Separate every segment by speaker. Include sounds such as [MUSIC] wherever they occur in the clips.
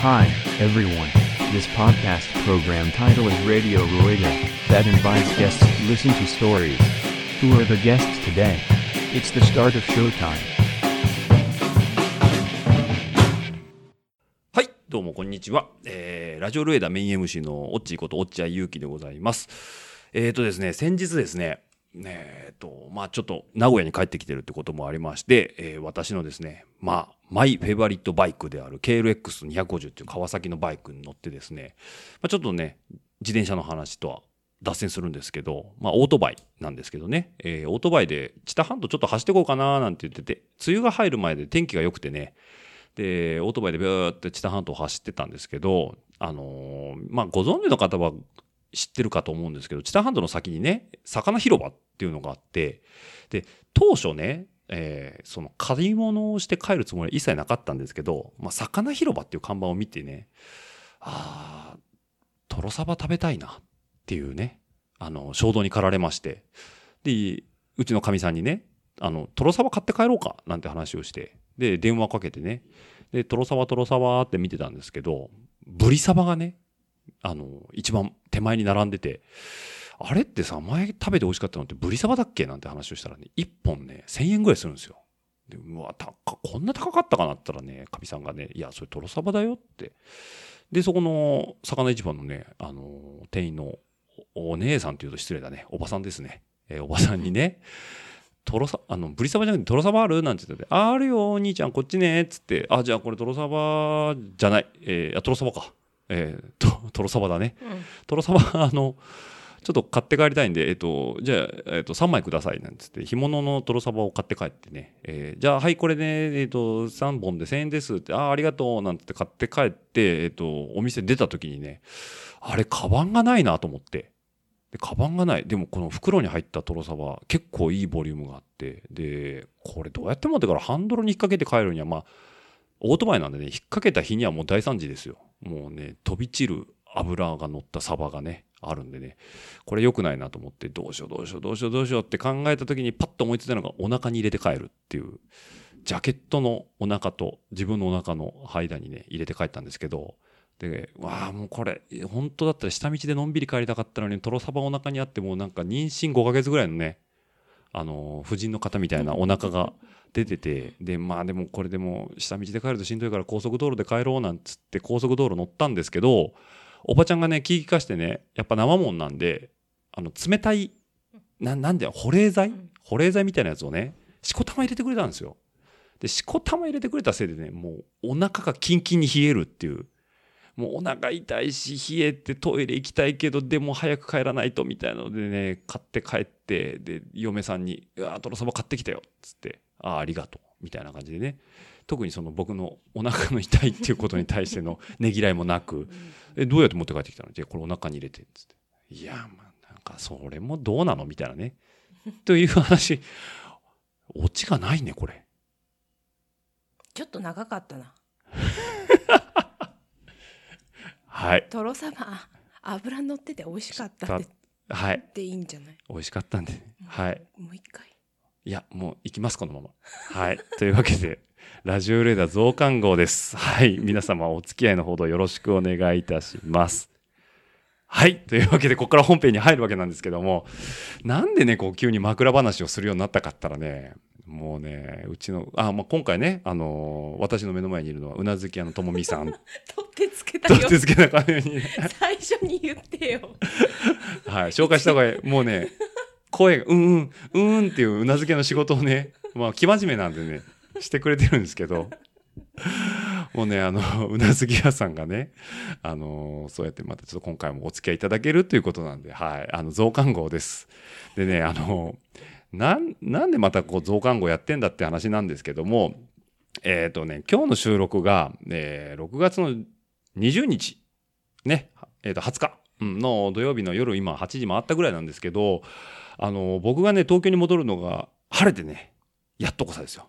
Speaker 1: Hi, everyone. This podcast program title is Radio Rueda, that invites guests to listen to stories. Who are the guests today? It's the start of showtime.
Speaker 2: はい、どうもこんにちは。えー、ラジオルエダメイン MC のオッチーことオッチャイユウキでございます。えーとですね、先日ですね、ねえーと、まあちょっと名古屋に帰ってきてるってこともありまして、えー私のですね、まあ、マイフェイバリットバイクである KLX250 っていう川崎のバイクに乗ってですね、まあ、ちょっとね、自転車の話とは脱線するんですけど、まあ、オートバイなんですけどね、えーオートバイで知多半島ちょっと走ってこうかななんて言ってて、梅雨が入る前で天気が良くてね、で、オートバイでビューって知多半島走ってたんですけど、あのーまあ、ご存知の方は知ってるかと思うんですけど、知多半島の先にね、魚広場っていうのがあって、で、当初ね、えーその買い物をして帰るつもりは一切なかったんですけど、まあ、魚広場っていう看板を見てね、ああ、トロサバ食べたいなっていうね、あの、衝動に駆られまして、で、うちのかみさんにね、あの、トロサバ買って帰ろうかなんて話をして、で、電話かけてね、で、トロサバトロサバって見てたんですけど、ブリサバがね、あの、一番手前に並んでて、あれってさ、前食べて美味しかったのってブリサバだっけなんて話をしたらね、1本ね、1000円ぐらいするんですよ。で、うわ、高こんな高かったかなったらね、かみさんがね、いや、それトロサバだよって。で、そこの魚市場のね、あの、店員のお姉さんって言うと失礼だね、おばさんですね。えーおばさんにね、トロサ、あの、ブリサバじゃなくてトロサバある？なんて言ってて、ああるよ、お兄ちゃん、こっちね、っつって、あ、じゃあこれトロサバじゃない、えー、あ、トロサバか。えー、ト [LAUGHS] トロサバだね。トロサバ、あの、ちょっと買って帰りたいんで、えっと、じゃあ、えっと、3枚ください、なんつって、干物のトロサバを買って帰ってね、えーじゃあ、はい、これね、えっと、3本で1000円ですって、ああ、ありがとう、なんつって買って帰って、えっと、お店出た時にね、あれ、カバンがないなと思って。で、カバンがない。でも、この袋に入ったトロサバ、結構いいボリュームがあって、で、これどうやって持ってからハンドルに引っ掛けて帰るには、まあ、オートバイなんでね、引っ掛けた日にはもう大惨事ですよ。もうね、飛び散る油が乗ったサバがね、あるんでね、これ良くないなと思って、どうしようどうしようどうしようどうしようって考えた時にパッと思いついたのがお腹に入れて帰るっていう、ジャケットのお腹と自分のお腹の間にね、入れて帰ったんですけど、で、わあ、もうこれ、本当だったら下道でのんびり帰りたかったのに、トロサバお腹にあってもうなんか妊娠5ヶ月ぐらいのね、あの、婦人の方みたいなお腹が出てて、で、まあでもこれでも下道で帰るとしんどいから高速道路で帰ろうなんつって高速道路乗ったんですけど、おばちゃんがね、聞きかしてね、やっぱ生もんなんで、あの、冷たい、ななんだよ、保冷剤？保冷剤みたいなやつをね、しこたま入れてくれたんですよ。で、しこたま入れてくれたせいでね、もうお腹がキンキンに冷えるっていう。もうお腹痛いし、冷えてトイレ行きたいけど、でも早く帰らないとみたいなのでね、買って帰って、で、嫁さんに、うわ、トロサバ買ってきたよ、つって、ああ、ありがとう、みたいな感じでね。特にその僕のお腹の痛いっていうことに対しての [LAUGHS] ねぎらいもなく、え、どうやって持って帰ってきたのじゃこれお腹に入れて、つって。いや、まあ、なんかそれもどうなの？みたいなね。[LAUGHS] という話。オチがないね、これ。
Speaker 3: ちょっと長かったな。[LAUGHS]
Speaker 2: はい。
Speaker 3: トロサバ油乗ってて美味しかったんで
Speaker 2: はい。
Speaker 3: でいいんじゃない？
Speaker 2: 美味しかったんで、ね。はい。
Speaker 3: もう一回。
Speaker 2: いや、もう行きます、このまま。はい。[LAUGHS] というわけで、ラジオレーダー増刊号です。はい。皆様お付き合いのほどよろしくお願いいたします。はい。というわけで、ここから本編に入るわけなんですけども、なんでね、こう、急に枕話をするようになったかったらね、もうね、うちの、あ、まあ、今回ね、あのー私の目の前にいるのは、うなずき屋のともみさん。
Speaker 3: 取 [LAUGHS] ってつけた
Speaker 2: と
Speaker 3: よ
Speaker 2: っ。てつけなかように、
Speaker 3: 最初に言ってよ。
Speaker 2: はい、紹介した方がいい。もうね、声が、うんうん、うんうんっていううなずけの仕事をね、まあ、生真面目なんでね、してくれてるんですけど、もうね、あの、うなずき屋さんがね、あの、そうやってまたちょっと今回もお付き合いいただけるということなんで、はい、あの、増刊号です。でね、あの、なん、なんでまたこう増刊号やってんだって話なんですけども、えっ、とね、今日の収録が、えー6月の20日、ね、えっ、と、20日うんの土曜日の夜今8時回ったぐらいなんですけど、あの、僕がね、東京に戻るのが晴れてね、やっとこさですよ。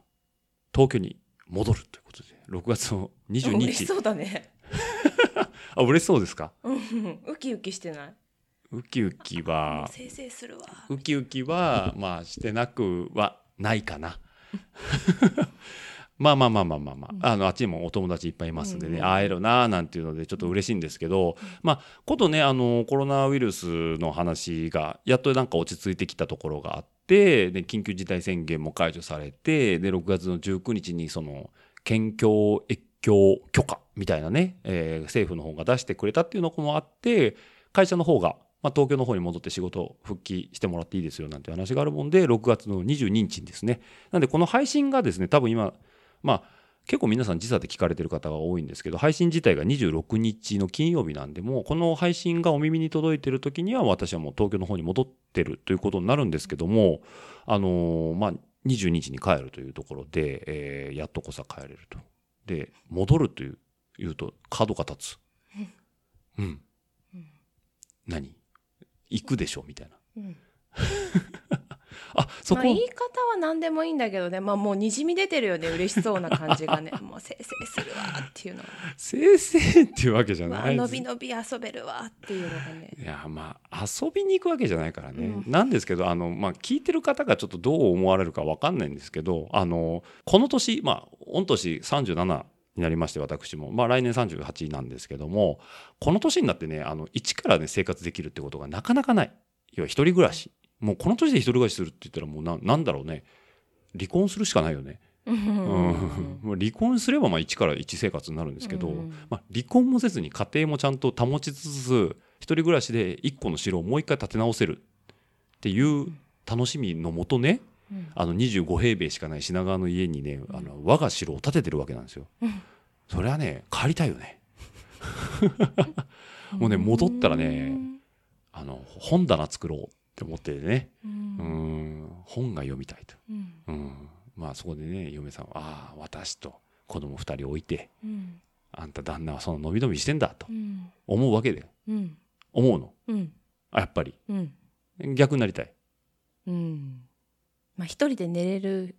Speaker 2: 東京に戻るということで、6月の22日。
Speaker 3: 嬉しそうだね。[LAUGHS]
Speaker 2: あ、嬉しそうですか？
Speaker 3: うんうんウキウキしてない？
Speaker 2: ウキウキは、
Speaker 3: 生成するわ。
Speaker 2: ウキウキは、まあ、してなくはないかな。まあまあまあまあまあまあ、あのあっちにもお友達いっぱいいますんでね、
Speaker 3: うん
Speaker 2: 会えるなーなんていうのでちょっと嬉しいんですけど、まあことねあのコロナウイルスの話がやっとなんか落ち着いてきたところがあってで緊急事態宣言も解除されてで6月の19日にその県境越境許可みたいなね、えー政府の方が出してくれたっていうのもあって会社の方が、まあ、東京の方に戻って仕事復帰してもらっていいですよなんて話があるもんで6月の22日にですね。なんでこの配信がですね多分今まあ結構皆さん時差で聞かれてる方が多いんですけど配信自体が26日の金曜日なんでもうこの配信がお耳に届いてる時には私はもう東京の方に戻ってるということになるんですけどもあのーまあ22日に帰るというところで、えーやっとこさ帰れると。で戻るという言うと角が立つ。うん、何？行くでしょ？みたいな。
Speaker 3: うん [LAUGHS]
Speaker 2: あそこ、
Speaker 3: まあ、言い方は何でもいいんだけどね、まあ、もうにじみ出てるよね嬉しそうな感じがね。[LAUGHS] もうせいせいするわっていうの
Speaker 2: 先生っていうわけじゃ
Speaker 3: わ
Speaker 2: ない。
Speaker 3: のびのび遊べるわっていうのがね。
Speaker 2: いやまあ遊びに行くわけじゃないからね、
Speaker 3: うん。
Speaker 2: なんですけどあの、まあ、聞いてる方がちょっとどう思われるか分かんないんですけどあのこの年まあ御年37になりまして私も、まあ、来年38なんですけどもこの年になってねあの一からね生活できるってことがなかなかない。要は一人暮らしもうこの年で一人暮らしするって言ったらもうななんだろうね。離婚するしかないよね。
Speaker 3: うん。[LAUGHS]
Speaker 2: 離婚すればまあ一から一生活になるんですけど、
Speaker 3: うん
Speaker 2: まあ、離婚もせずに家庭もちゃんと保ちつつ一人暮らしで一個の城をもう一回建て直せるっていう楽しみのもとね
Speaker 3: うん。
Speaker 2: あの25平米しかない品川の家にねあの我が城を建ててるわけなんですよ。
Speaker 3: うん。
Speaker 2: それはね帰りたいよね。[LAUGHS] もうね戻ったらねあの本棚作ろうって思ってね。
Speaker 3: う
Speaker 2: うん。ん本が読みたいと。
Speaker 3: うん。
Speaker 2: うん、まあそこでね嫁さんは「ああ私と子供二人置いて
Speaker 3: うん。
Speaker 2: あんた旦那はその伸び伸びしてんだ」と
Speaker 3: うん。
Speaker 2: 思うわけで。
Speaker 3: うん。
Speaker 2: 思うの。
Speaker 3: うん。
Speaker 2: あやっぱり。
Speaker 3: うん。
Speaker 2: 逆になりたい。
Speaker 3: うん。まあ一人で寝れる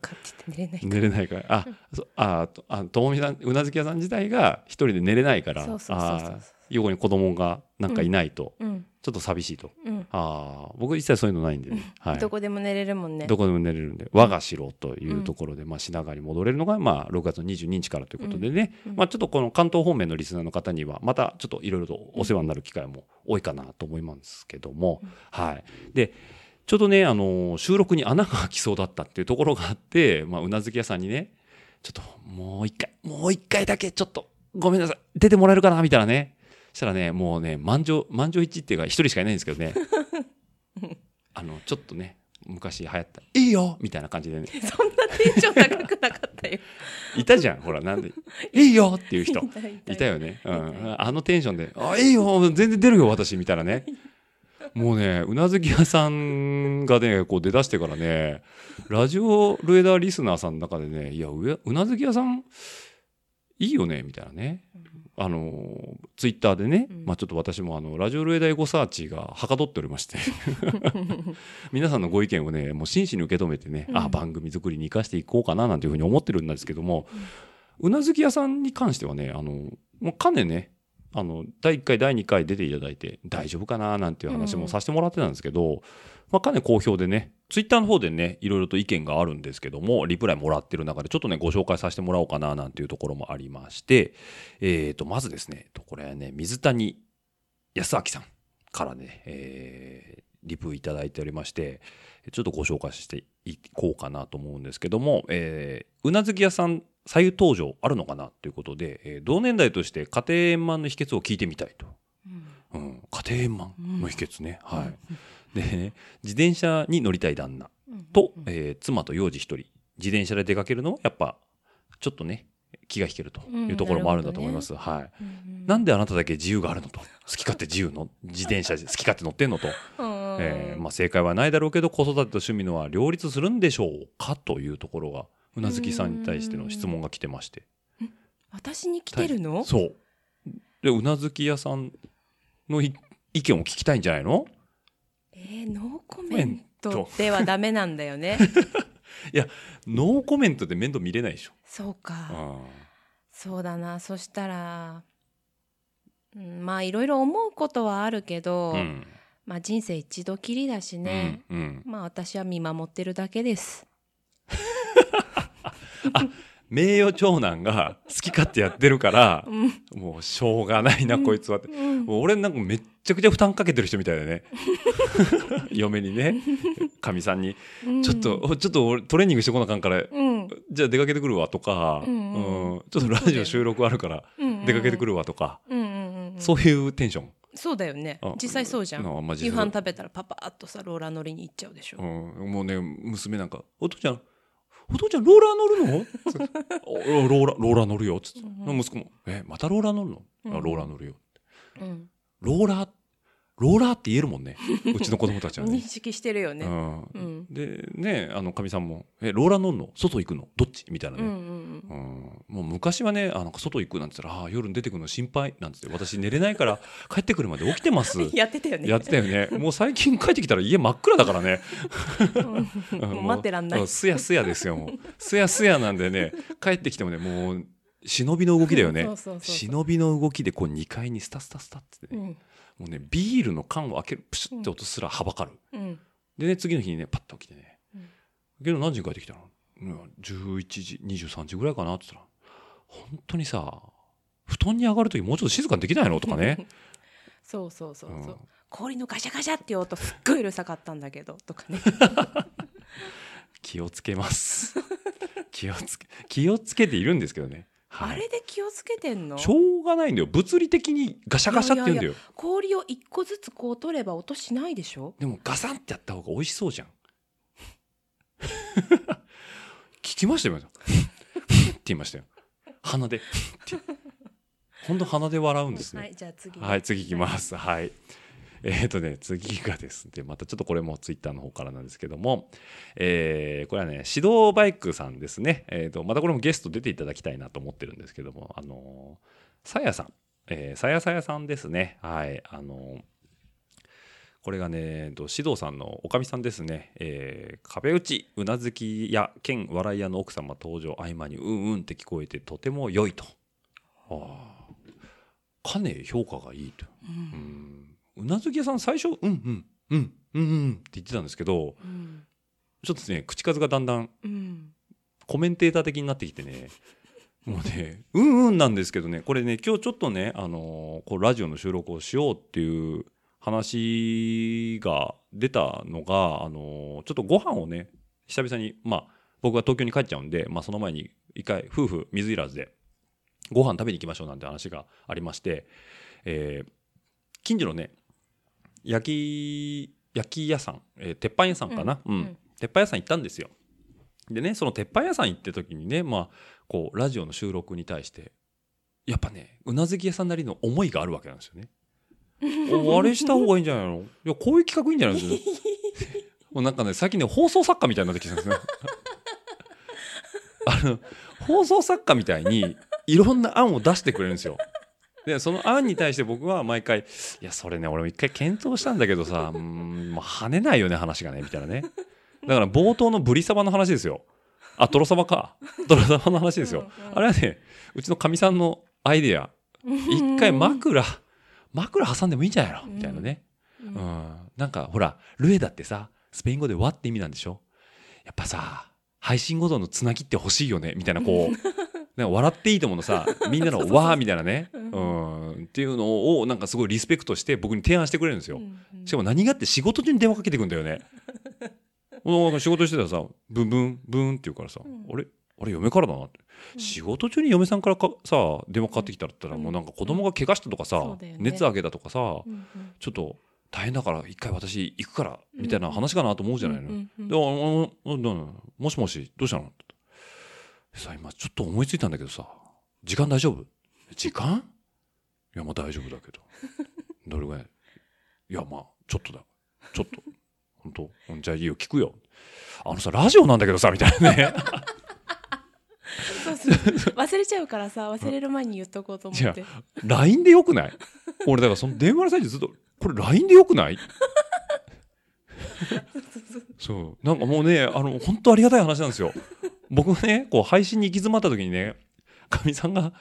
Speaker 3: かって言って寝れないか
Speaker 2: 寝れないから。あそあとあともみさんうなずき屋さん自体が一人で寝れないから。
Speaker 3: そうそうそうそう
Speaker 2: あ横に子供がなんかいないと、
Speaker 3: うん。
Speaker 2: ちょっと寂しいと。
Speaker 3: うん。
Speaker 2: ああ僕一切そういうのないんでね、はい、
Speaker 3: どこでも寝れるもんね。
Speaker 2: どこでも寝れるんで我が城というところで、まあ、品川に戻れるのが、まあ、6月の22日からということでね、
Speaker 3: うん。
Speaker 2: まあ、ちょっとこの関東方面のリスナーの方にはまたちょっといろいろとお世話になる機会も多いかなと思いますけども、はい、でちょうどねあの収録に穴が開きそうだったっていうところがあって、まあ、うなずき屋さんにねちょっともう一回もう一回だけちょっとごめんなさい。出てもらえるかなみたいなねしたらねもうね満場満場一致っていうか一人しかいないんですけどね。[LAUGHS] あのちょっとね昔流行った「いいよ!」みたいな感じでね。
Speaker 3: そんなテンション高くなかったよ。
Speaker 2: いたじゃんほらなんで「[LAUGHS] いいよ!」っていう人。
Speaker 3: いた
Speaker 2: よね、うん、あのテンションで「あいいよ全然出るよ私」みたいなねもうねうなずき屋さんがねこう出だしてからねラジオルエダーリスナーさんの中でね「いやうやうなずき屋さんいいよね」みたいなねあのツイッターでね、
Speaker 3: うん。
Speaker 2: まあ、ちょっと私もあのラジオルエダエゴサーチがはかどっておりまして。[LAUGHS] 皆さんのご意見をねもう真摯に受け止めてね、
Speaker 3: うん。
Speaker 2: あ番組作りに生かしていこうかななんていうふうに思ってるんですけども、うなずき屋さんに関してはねあのもうかねねあの第1回第2回出ていただいて大丈夫かななんていう話もさせてもらってたんですけど、まあ、かね好評でねツイッターの方でねいろいろと意見があるんですけどもリプライもらってる中でちょっとねご紹介させてもらおうかななんていうところもありまして、えー、とまずですねこれはね水谷康明さんからね、えーリプいただいておりましてちょっとご紹介していこうかなと思うんですけども、えーうなずき屋さん左右登場あるのかなということで、えー同年代として家庭円満の秘訣を聞いてみたいと。
Speaker 3: うん
Speaker 2: うん、家庭円満の秘訣ね。はい。でね、自転車に乗りたい旦那。
Speaker 3: うん
Speaker 2: と、えー妻と幼児一人、自転車で出かけるのはやっぱ、ちょっとね、気が引けるというところもあるんだと思います。はい。
Speaker 3: うん
Speaker 2: なんであなただけ自由があるのと？好き勝手自由の、自転車で [LAUGHS] 好き勝手乗ってんのと？
Speaker 3: うん
Speaker 2: えーまあ、正解はないだろうけど子育てと趣味のは両立するんでしょうか？というところがうなずきさんに対しての質問が来てまして。
Speaker 3: 私に来てるの？
Speaker 2: そう。でうなずき屋さんのい意見を聞きたいんじゃないの？
Speaker 3: えーノーコメントではダメなんだよね。[LAUGHS]
Speaker 2: ノーコメントで面倒見れないでしょ、
Speaker 3: そうか。
Speaker 2: あ
Speaker 3: そうだな。そしたら、うん、まあいろいろ思うことはあるけど、
Speaker 2: ーうん。
Speaker 3: まあ人生一度きりだしね、
Speaker 2: うんうん。
Speaker 3: まあ私は見守ってるだけです。
Speaker 2: あ [LAUGHS] 名誉長男が好き勝手やってるから、もうしょうがないな、こいつはって。もう俺なんかめっちゃくちゃ負担かけてる人みたいだね。[LAUGHS] 嫁にね、かみさんに、ちょっと、おちょっと俺トレーニングしてこなあかんから、
Speaker 3: うん。
Speaker 2: じゃあ出かけてくるわとか、
Speaker 3: うんうん
Speaker 2: うん。ちょっとラジオ収録あるから
Speaker 3: うん
Speaker 2: 出かけてくるわとか、
Speaker 3: うんうんうんうん。
Speaker 2: そういうテンション。
Speaker 3: そうだよね。
Speaker 2: あ
Speaker 3: 実際そうじゃん。夕飯食べたらパパッとさローラー乗りに行っちゃう。でしょ、
Speaker 2: うん、もうね、娘なんか、お父ちゃん、お父ちゃんローラー乗るの？つっておローラー、ローラー乗るよ。つって。息子も、え、またローラー乗るの、あローラー乗るよ。
Speaker 3: うん
Speaker 2: ローラー、ローラーって言えるもんね。[LAUGHS] うちの子供たちは
Speaker 3: 認
Speaker 2: ね。
Speaker 3: 識してるよね、
Speaker 2: うん。
Speaker 3: うん。
Speaker 2: で、ね、あの、かみさんも、え、ローラー乗るの？外行くの？どっち？みたいなね。
Speaker 3: うんうん
Speaker 2: うん。もう昔はね、あなんか外行くなんて言ったら、あー夜に出てくるの心配。なんつって、私寝れないから帰ってくるまで起きてます。
Speaker 3: うん、やってたよね。
Speaker 2: やってたよね。もう最近帰ってきたら家真っ暗だからね。[LAUGHS]
Speaker 3: もう待ってらんない。
Speaker 2: すやすやですよ。もう。すやすやなんでね、帰ってきてもね、もう、忍びの動きだよね。忍びの動きでこう2階にスタスタスタってね、
Speaker 3: うん
Speaker 2: もうね、ビールの缶を開ける、プシュって音すらはばかる。
Speaker 3: うん。
Speaker 2: でね、次の日にね、パッと起きてね。
Speaker 3: うん、
Speaker 2: けど何時に帰ってきたの？うん11時、23時ぐらいかなって言ったら、本当にさ、布団に上がるときもうちょっと静かにできないの？とかね。[LAUGHS]
Speaker 3: そうそうそうそう、
Speaker 2: うん。
Speaker 3: 氷のガシャガシャっていう音すっごいうるさかったんだけどとかね。[LAUGHS]
Speaker 2: 気をつけます。気をつけ、気をつけているんですけどね。はい
Speaker 3: あれで気をつけてんの？
Speaker 2: しょうがないんだよ。物理的にガシャガシャって言うんだよ。
Speaker 3: 氷を一個ずつこう取れば音しないでしょ？
Speaker 2: でもガサンってやった方が美味しそうじゃん。[LAUGHS] 聞きましたよ。今って言いましたよ。鼻で。って本当鼻で笑うんですね。
Speaker 3: はいじゃあ次
Speaker 2: はい、次いきます。はい。えっ、とね、次がですね、またちょっとこれもツイッターの方からなんですけども、えーこれはね、指導バイクさんですね。えっ、と、またこれもゲスト出ていただきたいなと思ってるんですけども、あのーさやさん、えーさやさやさんですね。はい、あのーこれがね、えーと指導さんのおかみさんですね、えー壁打ち、うなずきや兼笑い屋の奥様登場合間にうんうんって聞こえてとても良いと。ああ、かね評価がいいと。うんうなずき屋さん最初、うんうん、うん、うん、うんって言ってたんですけど、
Speaker 3: うん。
Speaker 2: ちょっとね、口数がだんだん
Speaker 3: うん。
Speaker 2: コメンテーター的になってきてね、もうね、うんうんなんですけどね、これね、今日ちょっとね、あのーこうラジオの収録をしようっていう話が出たのが、あのーちょっとご飯をね、久々に、まあ、僕が東京に帰っちゃうんで、まあ、その前に一回、夫婦水入らずで、ご飯食べに行きましょうなんて話がありまして、えー近所のね、焼き、焼き屋さん、えー鉄板屋さんかな、うん
Speaker 3: うん
Speaker 2: 鉄板屋さん行ったんですよ。でね、その鉄板屋さん行って時にね、まあ、こう、ラジオの収録に対して、やっぱね、うなずき屋さんなりの思いがあるわけなんですよね。[LAUGHS] おあれした方がいいんじゃないの？いや、こういう企画いいんじゃないですか。[LAUGHS] もうなんかね、最近ね、放送作家みたいになってきてるんですね。[LAUGHS] あの、放送作家みたいに、いろんな案を出してくれるんですよ。で、その案に対して僕は毎回、いや、それね、俺も一回検討したんだけどさ、うーん、もう跳ねないよね、話がね、みたいなね。だから冒頭のブリサバの話ですよ。あ、トロサバか。トロサバの話ですよ。あれはね、うちのかみさんのアイデア。一回枕、枕挟んでもいいんじゃないのみたいなね。うん。なんか、ほら、ルエダってさ、スペイン語で和って意味なんでしょ？やっぱさ、配信ごとのつなぎって欲しいよねみたいな、こう、なんか笑っていいと思うのさ、[LAUGHS] みんなのわーみたいなね。うん。っていうのを、なんかすごいリスペクトして僕に提案してくれるんですよ。しかも何がって仕事中に電話かけてくんだよね。[LAUGHS] もうなんか仕事してたらさ、ブンブン、ブンって言うからさ、あれ？あれ嫁からだなって。仕事中に嫁さんからかさ、電話かかってきたらったら、もうなんか子供が怪我したとかさ、熱上げたとかさ、ちょっと大変だから一回私行くから、みたいな話かなと思うじゃないの。で、もしもし、どうしたの？さ、今ちょっと思いついたんだけどさ、時間大丈夫？時間？いや、まあ大丈夫だけど。どれぐらい？いや、まあ、ちょっとだ。ちょっと。本当？じゃあいいよ、聞くよ。あのさ、ラジオなんだけどさ、みたいなね。
Speaker 3: そうそう忘れちゃうからさ忘れる前に言っとこうと思って
Speaker 2: あ、LINE でよくない？俺、だからその電話の最中ずっと、これ LINE でよくない？[LAUGHS] そう。なんかもうね、あの、本当ありがたい話なんですよ。僕がね、こう配信に行き詰まった時にね、かみさんが、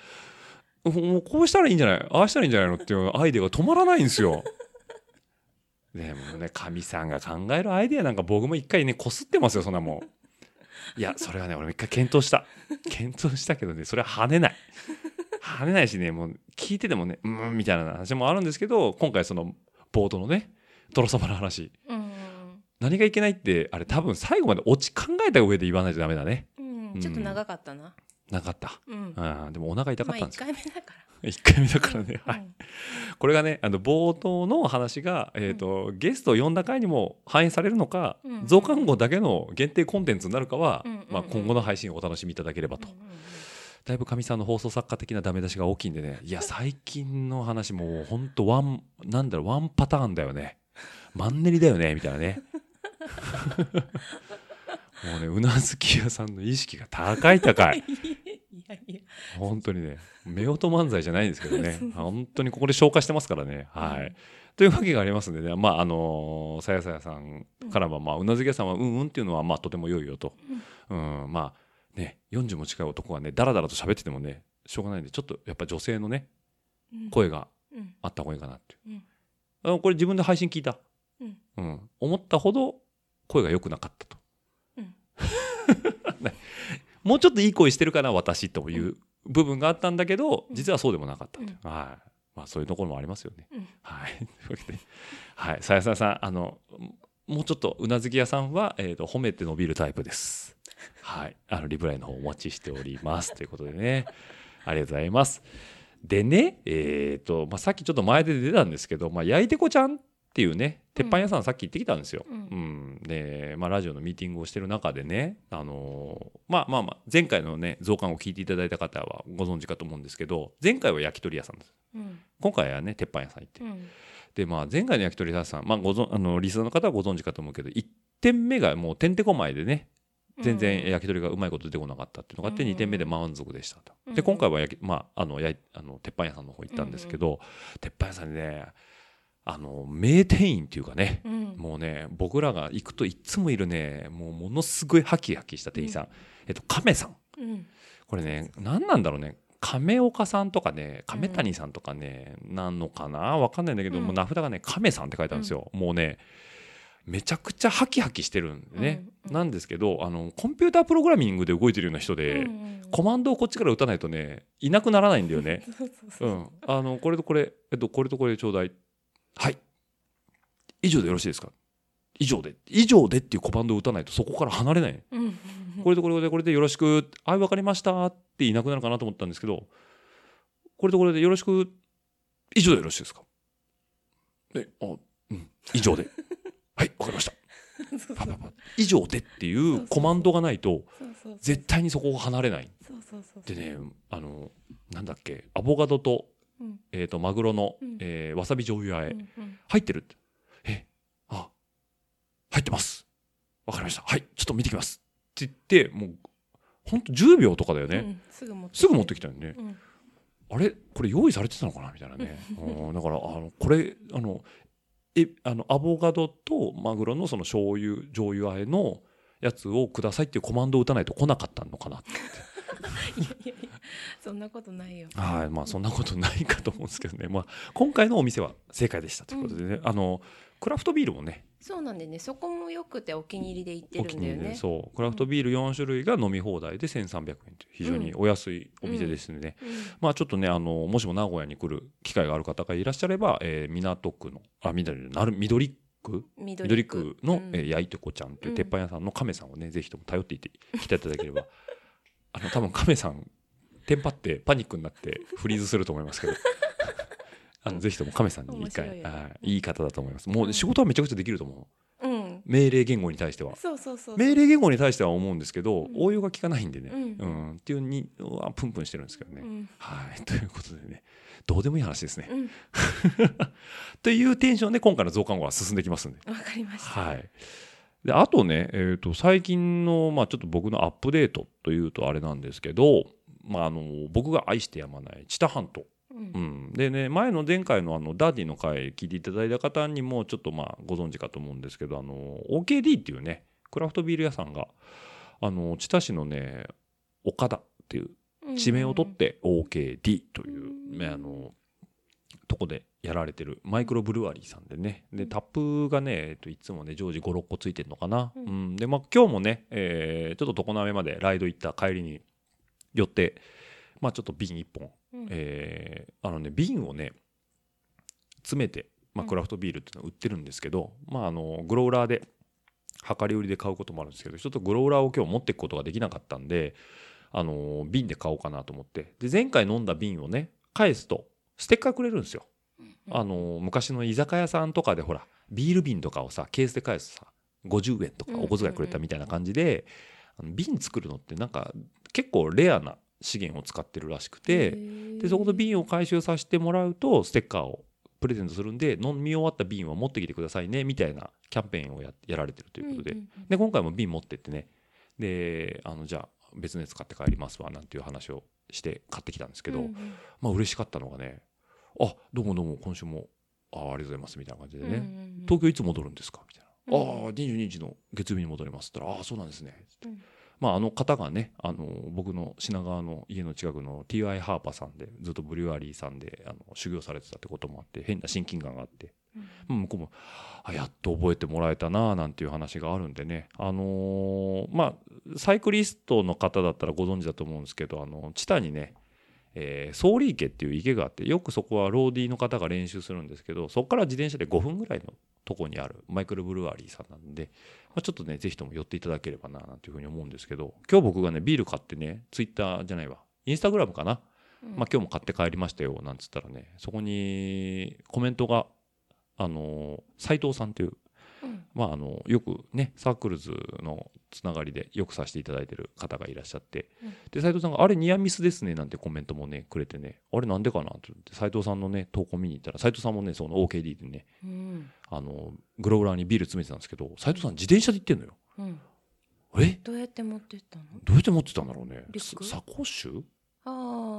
Speaker 2: もうこうしたらいいんじゃない？ああしたらいいんじゃないの？っていうアイデアが止まらないんですよ。でもね、かみさんが考えるアイデアなんか僕も一回ね、こすってますよ、そんなもん。いやそれはね俺も一回検討した。検討したけどねそれは跳ねない。跳ねないしねもう聞いててもねうーんみたいな話もあるんですけど今回その冒頭のねトロサマの話。
Speaker 3: うん。
Speaker 2: 何がいけないってあれ多分最後までオチ考えた上で言わないとダメだね
Speaker 3: うん。ちょっと長かったな。
Speaker 2: なかった。
Speaker 3: うん。
Speaker 2: でもお腹痛かったんです。よ、
Speaker 3: 回目だから。[LAUGHS]
Speaker 2: 1回目だからね、はい。
Speaker 3: うん
Speaker 2: これがねあの冒頭の話が、えーとゲストを呼んだ回にも反映されるのか、
Speaker 3: うん
Speaker 2: 増刊号だけの限定コンテンツになるかは、
Speaker 3: うんうんうん。
Speaker 2: まあ、今後の配信をお楽しみいただければと、
Speaker 3: うんうんうん。
Speaker 2: だいぶかみさんの放送作家的なダメ出しが大きいんでね。いや最近の話もうほんとワンなんだろうワンパターンだよね。マンネリだよねみたいなね [LAUGHS] もうねうなずき屋さんの意識が高い高い。[LAUGHS]
Speaker 3: いやいや。
Speaker 2: 本当にね夫婦漫才じゃないんですけどね。本当にここで消化してますからね。はい、というわけがありますんでねまああのさやさやさんからは、まあ、うなずき屋さんはうんうんっていうのはまあとても良いよと、うん、まあね40も近い男がねだらだらと喋っててもねしょうがないんでちょっとやっぱ女性のね
Speaker 3: うん。
Speaker 2: 声が
Speaker 3: うん。
Speaker 2: あった方がいいかなっていう。
Speaker 3: うん。
Speaker 2: これ自分で配信聞いた、
Speaker 3: うん。
Speaker 2: うん、思ったほど声が良くなかったと、[LAUGHS] もうちょっといい声してるかな私という部分があったんだけど実はそうでもなかったと。いう、はい。まあ、そういうところもありますよね。
Speaker 3: うん。
Speaker 2: はい、[LAUGHS] というわけで、はい、さやさやさんあのもうちょっとうなずき屋さんは、えー、と褒めて伸びるタイプです。はい、あのリプライの方お待ちしております。ということでね。ありがとうございます。でね、えーとまあ、さっきちょっと前で出たんですけど、まあ、焼いてこちゃんっていうね鉄板屋さんさっき行ってきたんですよ。
Speaker 3: うん。
Speaker 2: うん。で、まあ、ラジオのミーティングをしてる中でね、あのーまあまあまあ前回のね増刊を聞いていただいた方はご存知かと思うんですけど前回は焼き鳥屋さんです。
Speaker 3: うん。
Speaker 2: 今回はね鉄板屋さん行って、
Speaker 3: うん。
Speaker 2: でまあ前回の焼き鳥屋さん、まあ、ごぞあのリスナーの方はご存知かと思うけど1点目がもうてんてこまいでね全然焼き鳥がうまいこと出てこなかったっていうのがあって
Speaker 3: うん。
Speaker 2: 2点目で満足でしたと。
Speaker 3: うん。
Speaker 2: で今回は焼き、まあ、あの焼いあの鉄板屋さんの方行ったんですけど、鉄板屋さんにねあの名店員っていうかね、
Speaker 3: うん。
Speaker 2: もうね僕らが行くといつもいるねもうものすごいハキハキした店員さん、えっと亀さん。
Speaker 3: うん。
Speaker 2: これね何なんだろうね。亀岡さんとかね亀谷さんとかね、なんのかな？わかんないんだけど、
Speaker 3: うん。
Speaker 2: もう名札がね亀さんって書いてあるんですよ、もうねめちゃくちゃハキハキしてるんでね、
Speaker 3: うんうん
Speaker 2: なんですけどあのコンピュータープログラミングで動いてるような人で、
Speaker 3: うんうん
Speaker 2: コマンドをこっちから打たないとねいなくならないんだよね。[LAUGHS]
Speaker 3: う、
Speaker 2: ん、あのこれとこれ、えっと、これとこれちょうだいはい。以上でよろしいですか？以上で。以上でっていうコマンドを打たないとそこから離れない。これとこれでこれでよろしくはいわかりましたって言いなくなるかなと思ったんですけどこれとこれでよろしく以上でよろしいですか？であうん。以上で。はいわかりました。パパパ以上でっていうコマンドがないと絶対にそこを離れない。でねあのなんだっけアボカドと,、
Speaker 3: うん
Speaker 2: えー、とマグロの、
Speaker 3: うん。
Speaker 2: えーわさび醤油和え、
Speaker 3: うんうん。
Speaker 2: 入ってるって。えあ入ってます。わかりました。はいちょっと見てきます。って言ってもうほんと10秒とかだよね、
Speaker 3: うんすぐ持って
Speaker 2: すぐ持ってきたよね、
Speaker 3: うん。
Speaker 2: あれ？これ用意されてたのかな？みたいなね。[LAUGHS] うん。だからあのこれあのえあのアボカドとマグロのその醤油醤油和えのやつをくださいっていうコマンドを打たないと来なかったのかなって。[LAUGHS]
Speaker 3: いやいやいや [LAUGHS] そんなことないよ。
Speaker 2: はい、まあそんなことないかと思うんですけどね、まあ、今回のお店は正解でしたということでね、
Speaker 3: うん。
Speaker 2: あのクラフトビールもね。
Speaker 3: そうなんでね。そこもよくてお気に入りで行って
Speaker 2: お気に入りで、
Speaker 3: るんだよね
Speaker 2: そう。クラフトビール4種類が飲み放題で1300円という非常にお安いお店ですので、
Speaker 3: うん。
Speaker 2: まあちょっとねあのもしも名古屋に来る機会がある方がいらっしゃれば、えー港区のあ緑なる緑区？緑区。の、
Speaker 3: うん。
Speaker 2: えー、やいてこちゃんという鉄板屋さんの亀さんをね、ぜひとも頼っていて来ていただければ。[LAUGHS] あの多分亀さんテンパってパニックになってフリーズすると思いますけど。[LAUGHS] あのぜひとも亀さんに一回
Speaker 3: い
Speaker 2: いいい方だと思います。もう仕事はめちゃくちゃできると思う。
Speaker 3: うん。
Speaker 2: 命令言語に対しては。命令言語に対しては思うんですけど、
Speaker 3: うん。
Speaker 2: 応用が効かないんでね、
Speaker 3: うん。
Speaker 2: うん。っていうにはプンプンしてるんですけどね、
Speaker 3: うん。
Speaker 2: はい。[LAUGHS] ということでね。どうでもいい話ですね、
Speaker 3: うん。[LAUGHS]
Speaker 2: というテンションで今回の増刊号は進んできますんで。
Speaker 3: わかりました。
Speaker 2: はい。で、あとね、えっ、と、最近の、まあちょっと僕のアップデートというとあれなんですけど、まああの、僕が愛してやまない知多半島。
Speaker 3: うん。
Speaker 2: うん。でね、前の前回のあの、ダーディの回聞いていただいた方にもちょっとまあご存知かと思うんですけど、あの、OKD っていうね、クラフトビール屋さんが、あの、知多市のね、岡田っていう地名を取って OKD という、ねあのとこでやられてるマイクロブルワリーさんでね。でタップがね、えっと、いつもね常時56個ついてるのかな、う
Speaker 3: うんん。
Speaker 2: でまあ今日もね、えーちょっと常滑までライド行った帰りに寄ってまあちょっと瓶1本、
Speaker 3: うん。
Speaker 2: えーあのね瓶をね詰めて、まあ、
Speaker 3: うん。
Speaker 2: クラフトビールっていうのは売ってるんですけど、まああのグローラーで量り売りで買うこともあるんですけどちょっとグローラーを今日持っていくことができなかったんであの瓶で買おうかなと思って。で前回飲んだ瓶をね返すとステッカーくれるんですよ。あの昔の居酒屋さんとかでほらビール瓶とかをさケースで返すとさ50円とかお小遣いくれたみたいな感じで、あの瓶作るのってなんか結構レアな資源を使ってるらしくてでそこの瓶を回収させてもらうとステッカーをプレゼントするんで飲み終わった瓶は持ってきてくださいねみたいなキャンペーンをややられてるということで,、で今回も瓶持ってってね。であのじゃあ別のやつ買って帰りますわなんていう話をして買ってきたんですけど、まあ嬉しかったのがね「あどうもどうも今週もあありがとうございます」みたいな感じでね「東京いつ戻るんですか?」みたいな「
Speaker 3: うん。
Speaker 2: ああ22日の月曜日に戻ります」って言ったら「ああそうなんですね」
Speaker 3: うん
Speaker 2: まああの方がねあの僕の品川の家の近くの TI ハーパーさんでずっとブリュワリーさんであの修行されてたってこともあって変な親近感があって。うん。向こうもあやっと覚えてもらえたなあなんていう話があるんでね。あのーまあサイクリストの方だったらご存知だと思うんですけどあの知多にねえー、ソーリー池っていう池があってよくそこはローディーの方が練習するんですけどそこから自転車で5分ぐらいのとこにあるマイクロブルワリーさんなんで、まあ、ちょっとねぜひとも寄っていただければななんていうふうに思うんですけど今日僕がねビール買ってねツイッターじゃないわインスタグラムかな、まあ、今日も買って帰りましたよなんつったらねそこにコメントがあの斉藤さんという
Speaker 3: うん
Speaker 2: まあ、あのよくねサークルズのつながりでよくさせていただいてる方がいらっしゃって、
Speaker 3: うん。
Speaker 2: で斉藤さんが「あれニアミスですね」なんてコメントもねくれてね。あれなんでかな？と思って斉藤さんのね投稿見に行ったら斉藤さんもねその OKD でね
Speaker 3: うん。
Speaker 2: あのグローラーにビール詰めてたんですけど斉藤さん自転車で行ってんのよ。
Speaker 3: うん。
Speaker 2: え？
Speaker 3: どうやって持ってったの？
Speaker 2: どうやって持ってたんだろうね。ササコッシュ？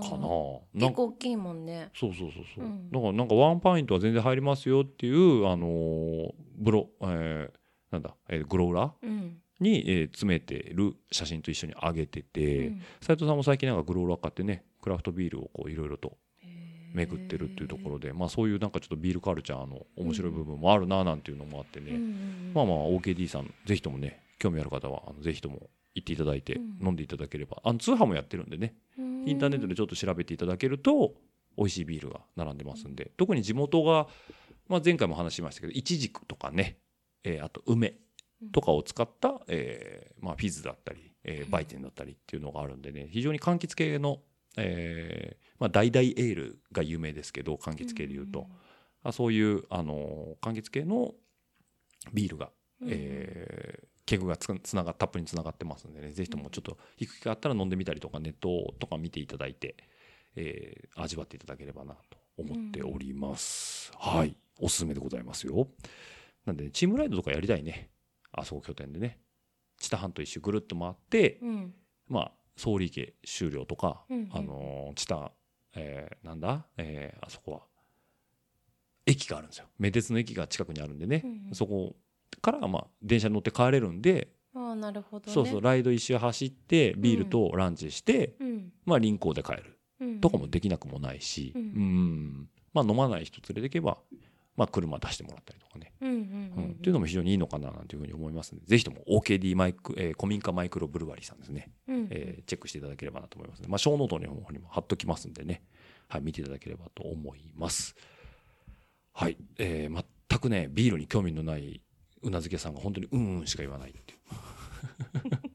Speaker 2: かな。
Speaker 3: 結構大きいもんね。
Speaker 2: そうそうそうそう、
Speaker 3: うん。
Speaker 2: だからなんかワンパイントは全然入りますよっていうあのーブロ、えーなんだ、えーグローラー
Speaker 3: うん。
Speaker 2: に、えー詰めてる写真と一緒に上げてて
Speaker 3: うん。
Speaker 2: 斉藤さんも最近なんかグローラー買ってねクラフトビールをこういろいろと巡ってるっていうところで、まあ、そういうなんかちょっとビールカルチャーの面白い部分もあるななんていうのもあってね、
Speaker 3: うんうん
Speaker 2: まあまあ OKD さんぜひともね興味ある方はあのぜひとも行っていただいて
Speaker 3: うん。
Speaker 2: 飲んでいただければ、あの通販もやってるんでね。
Speaker 3: うん
Speaker 2: インターネットでちょっと調べていただけると美味しいビールが並んでますんで。特に地元が、まあ、前回も話しましたけどイチジクとかね、えーあと梅とかを使った、えーまあ、フィズだったり、えーバイテンだったりっていうのがあるんでね。非常に柑橘系の、えーまあ、ダイダイエールが有名ですけど柑橘系でいうと、あそういう、あのー柑橘系のビールが、
Speaker 3: うん
Speaker 2: えーケグがつつながタップにつながってますんでね。ぜひともちょっと行く機会あったら飲んでみたりとかネットとか見ていただいて、えー味わっていただければなと思っております、はい。おすすめでございますよ。なんで、ね、チームライドとかやりたいね。あそこ拠点でね。知多半島一周ぐるっと回って、
Speaker 3: うん。
Speaker 2: まあ総理家終了とか、
Speaker 3: うんうん。
Speaker 2: あのー知多、えーなんだ、えーあそこは駅があるんですよ。名鉄の駅が近くにあるんでね、
Speaker 3: うんうん。
Speaker 2: そこからまあ電車に乗って帰れるんで、
Speaker 3: ああなるほどね。
Speaker 2: そうそうライド一周走ってビールとランチして、
Speaker 3: うん。
Speaker 2: まあ輪行で帰る。
Speaker 3: うん。
Speaker 2: とかもできなくもないし、
Speaker 3: う
Speaker 2: うん。んまあ飲まない人連れていけば、まあ、車出してもらったりとかね、っていうのも非常にいいのかななんていうふうに思いますのでぜひとも OKD マイク、えー古民家マイクロブルワリーさんですね、
Speaker 3: うん。
Speaker 2: えーチェックしていただければなと思いますね。まあ、ショーノートの方にも貼っときますんでね、はい、見ていただければと思います。はい、えー全くね、ビールに興味のないうなずけさんが本当にうんうんしか言わないっていう。[LAUGHS]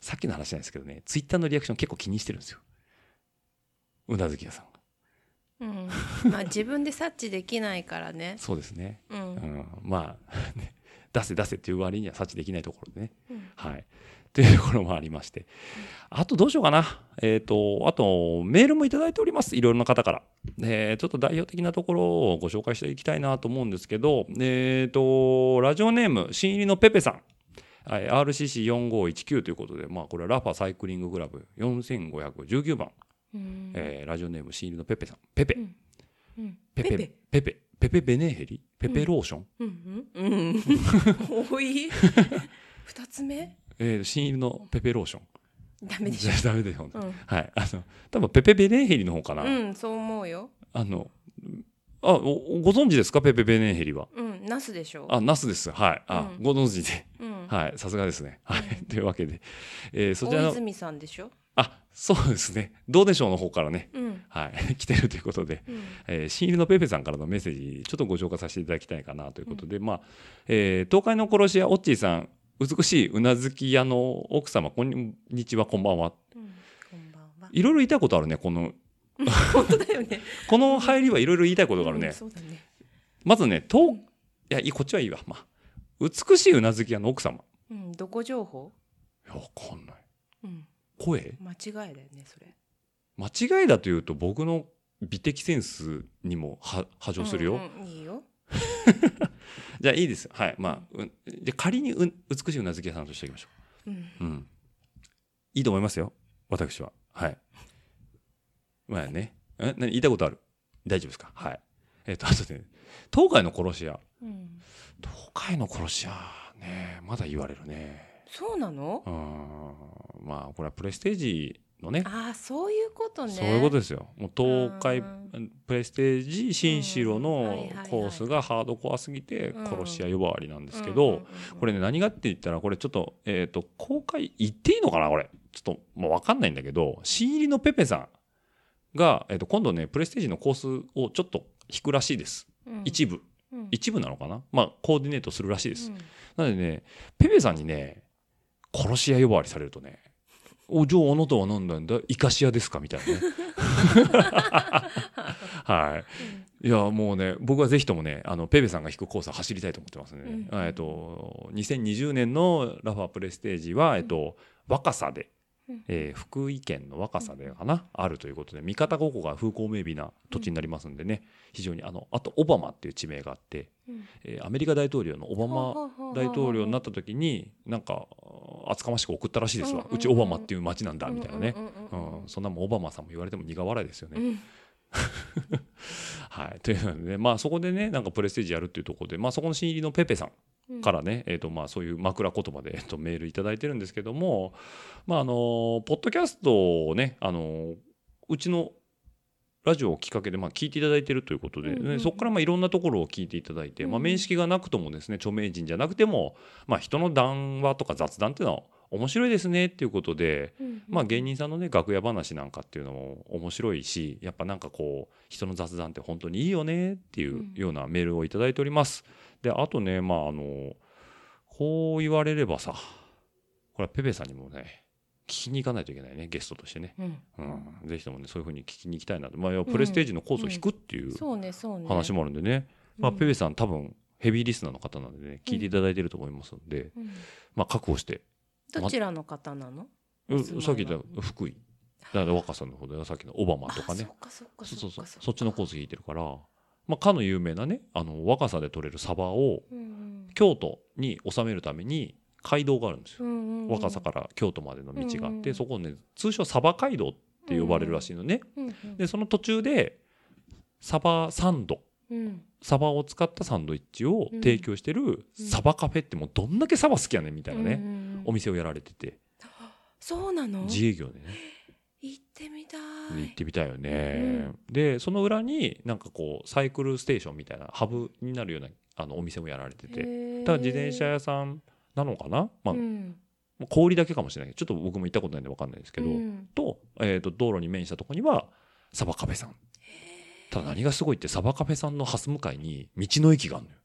Speaker 2: さっきの話なんですけどね、ツイッターのリアクション結構気にしてるんですよ。うなずけさんが。
Speaker 3: うんまあ自分で察知できないからね [LAUGHS]
Speaker 2: そうですね。
Speaker 3: う
Speaker 2: うんん、まあ、ね、出せ出せっていう割には察知できないところでね。
Speaker 3: うん
Speaker 2: はい。というところもありまして。あとどうしようかな。えっ、と、あと、メールもいただいております。いろいろな方から。えーちょっと代表的なところをご紹介していきたいなと思うんですけど、えっ、と、ラジオネーム、新入りのペペさん。はい RCC4519 ということで、まあ、これはラファサイクリングクラブ。4519番、
Speaker 3: うん。
Speaker 2: えーラジオネーム、新入りのペペさん。ペペ。
Speaker 3: うん。うん。
Speaker 2: ペペ、
Speaker 3: ペ
Speaker 2: ペ。
Speaker 3: ペ
Speaker 2: ペ、ベネーヘリ？ペペローション、
Speaker 3: うん。うん。うん。[LAUGHS] 多い。[LAUGHS] 二つ目？
Speaker 2: えー新入りのペペローション。
Speaker 3: ダメでしょ。[LAUGHS]
Speaker 2: ダメだよね。
Speaker 3: うん。
Speaker 2: はい。あの、多分ペペベネーヘリの方かな。
Speaker 3: うんそう思うよ。
Speaker 2: あの、あおご存知ですか？ペペペネンヘリは。
Speaker 3: うんナスでしょ。
Speaker 2: あナスです。はい。あ、
Speaker 3: うん。
Speaker 2: ご存知で。
Speaker 3: うん。
Speaker 2: はい。さすがですね。はい。
Speaker 3: う [LAUGHS] ん
Speaker 2: というわけで、えーそちらの
Speaker 3: 大泉さんでしょ？
Speaker 2: あそうですね。どうでしょうの方からね。
Speaker 3: うん。
Speaker 2: はい。[LAUGHS] 来てるということで。
Speaker 3: うん。
Speaker 2: えー、新入りのペペさんからのメッセージちょっとご紹介させていただきたいかなということで、まあ、えー東海の殺し屋オッチーさん美しいうなずき屋の奥様こんにちはこんばんは。
Speaker 3: うんこんばんは。い
Speaker 2: ろいろ言いたいことあるねこの。[LAUGHS]
Speaker 3: 本当だよね。[LAUGHS]
Speaker 2: この入りはいろいろ言いたいことがあるね、
Speaker 3: うんそうだね。
Speaker 2: まずねといやこっちはいいわ、まあ、美しいうなずき屋の奥様。
Speaker 3: うんどこ情報？
Speaker 2: いやわかんない。
Speaker 3: うん。
Speaker 2: 声？
Speaker 3: 間違いだよねそれ。
Speaker 2: 間違いだというと僕の美的センスにもは波状するよ、
Speaker 3: うんうんいいよ [LAUGHS]
Speaker 2: じゃあいいですはいまあ、うん、じゃあ仮にう美しいうなずき屋さんとしておきましょう
Speaker 3: うん
Speaker 2: うん。いいと思いますよ。私は。はい。まあね。え？何？言いたいことある？大丈夫ですか？はい。えっ、と、あとね、東海の殺し屋。
Speaker 3: うん
Speaker 2: 東海の殺し屋、ね、まだ言われるね。
Speaker 3: そうなの？
Speaker 2: うん。まあ、これはプレステージのね。
Speaker 3: ああそういうことね。
Speaker 2: そういうことですよ。もう東海
Speaker 3: うん。
Speaker 2: プレステージ新城
Speaker 3: うん。
Speaker 2: のコースがハードコアすぎて
Speaker 3: うん。
Speaker 2: 殺し屋呼ばわりなんですけど、これね何がって言ったらこれちょっと,、えー、と公開言っていいのかなこれ。ちょっともう分かんないんだけど新入りのペペさんが、えー、と今度ねプレステージのコースをちょっと引くらしいです、
Speaker 3: うん。
Speaker 2: 一部。
Speaker 3: うん。
Speaker 2: 一部なのかな？まあコーディネートするらしいです、
Speaker 3: うん。
Speaker 2: なのでねペペさんにね殺し屋呼ばわりされるとね「おじゃああなたは何なんだ？生かし屋ですか?」みたいなね。[LAUGHS] はい。いやもうね僕はぜひともねあのペペさんが引くコースを走りたいと思ってますね、
Speaker 3: うん。
Speaker 2: あえっと2020年のラファプレステージは、えっと、若さで、
Speaker 3: うん
Speaker 2: えー福井県の若さでかな、あるということで三方五湖が風光明媚な土地になりますんでね、非常にあのあとオバマっていう地名があって、
Speaker 3: うん。
Speaker 2: えーアメリカ大統領のオバマ大統領になった時になんか厚かましく送ったらしいですわ、
Speaker 3: う
Speaker 2: ちオバマっていう町なんだみたいなね、
Speaker 3: うん
Speaker 2: そんなもんオバマさんも言われても苦笑いですよね。
Speaker 3: うん。[LAUGHS]
Speaker 2: はい、というので、ね、まあそこでねなんかプレステージやるっていうところで、まあ、そこの新入りのペペさんからね、えーとまあ、そういう枕言葉で、えー、とメールいただいてるんですけども、まああのポッドキャストをね、あのうちのラジオをきっかけで、まあ、聞いていただいてるということで、ね
Speaker 3: うんうん。
Speaker 2: そこからまあいろんなところを聞いていただいて、まあ、
Speaker 3: うん。うん
Speaker 2: 面識がなくともですね著名人じゃなくても、まあ、人の談話とか雑談っていうのは面白いですねっていうことで、
Speaker 3: うん。
Speaker 2: まあ、芸人さんのね楽屋話なんかっていうのも面白いしやっぱなんかこう人の雑談って本当にいいよねっていう
Speaker 3: うん。
Speaker 2: ようなメールをいただいております。であとねまああのこう言われればさこれはペペさんにもね聞きに行かないといけないねゲストとしてね、
Speaker 3: うん。
Speaker 2: うん、ぜひともねそういうふうに聞きに行きたいなと、まあ、プレステージのコースを引くっていう
Speaker 3: そうねそうね。
Speaker 2: 話もあるんでね、まあ、
Speaker 3: うん。
Speaker 2: ペペさん多分ヘビーリスナーの方なんでね聞いていただいてると思いますんで、
Speaker 3: うん。
Speaker 2: まあ、覚悟して。
Speaker 3: どちらの方なの？
Speaker 2: さっき言った福井。だから若さんの方でさっきのオバマとかね。
Speaker 3: そっ
Speaker 2: ちのコース引いてるから、まあ、かの有名なねあの若さで取れるサバを
Speaker 3: うん
Speaker 2: 京都に収めるために街道があるんですよ、若さから京都までの道が。あって、そこをね通称サバ街道って呼ばれるらしいのね、でその途中でサバサンド。
Speaker 3: うん。
Speaker 2: サバを使ったサンドイッチを提供してるサバカフェってもうどんだけサバ好きやねんみたいなね、お店をやられてて。
Speaker 3: そうなの？
Speaker 2: 自営業でね
Speaker 3: 行ってみたい。
Speaker 2: 行ってみたいよね、でその裏になんかこうサイクルステーションみたいなハブになるようなあのお店もやられてて。
Speaker 3: て
Speaker 2: だ自転車屋さんなのかな、まあ
Speaker 3: うん。
Speaker 2: 小売りだけかもしれないけどちょっと僕も行ったことないんで分かんないですけど、
Speaker 3: うん。
Speaker 2: と,、えー、と道路に面したところにはサバカフェさん。ただ何がすごいってサバカフェさんの蓮向かいに道の駅があるのよ、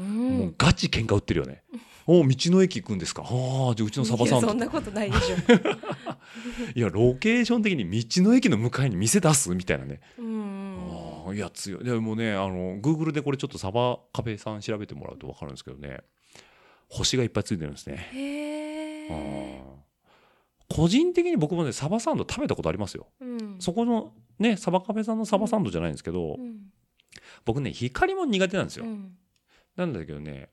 Speaker 3: うん。
Speaker 2: もうガチ喧嘩売ってるよね。お道の駅行くんですか？ああじゃあうちのサバさん
Speaker 3: そんなことないでしょ [LAUGHS]
Speaker 2: いやロケーション的に道の駅の向かいに店出すみたいなね、
Speaker 3: うん
Speaker 2: いや強い。でもねあの Google でこれちょっとサバカフェさん調べてもらうと分かるんですけどね。星がいっぱいついてるんですね、
Speaker 3: へ
Speaker 2: あ
Speaker 3: え
Speaker 2: あ個人的に僕もねサバサンド食べたことありますよ。
Speaker 3: うん。
Speaker 2: そこのねサバカフェさんのサバサンドじゃないんですけど、
Speaker 3: うん。
Speaker 2: 僕ね光も苦手なんですよ、
Speaker 3: うん。
Speaker 2: なんだけどね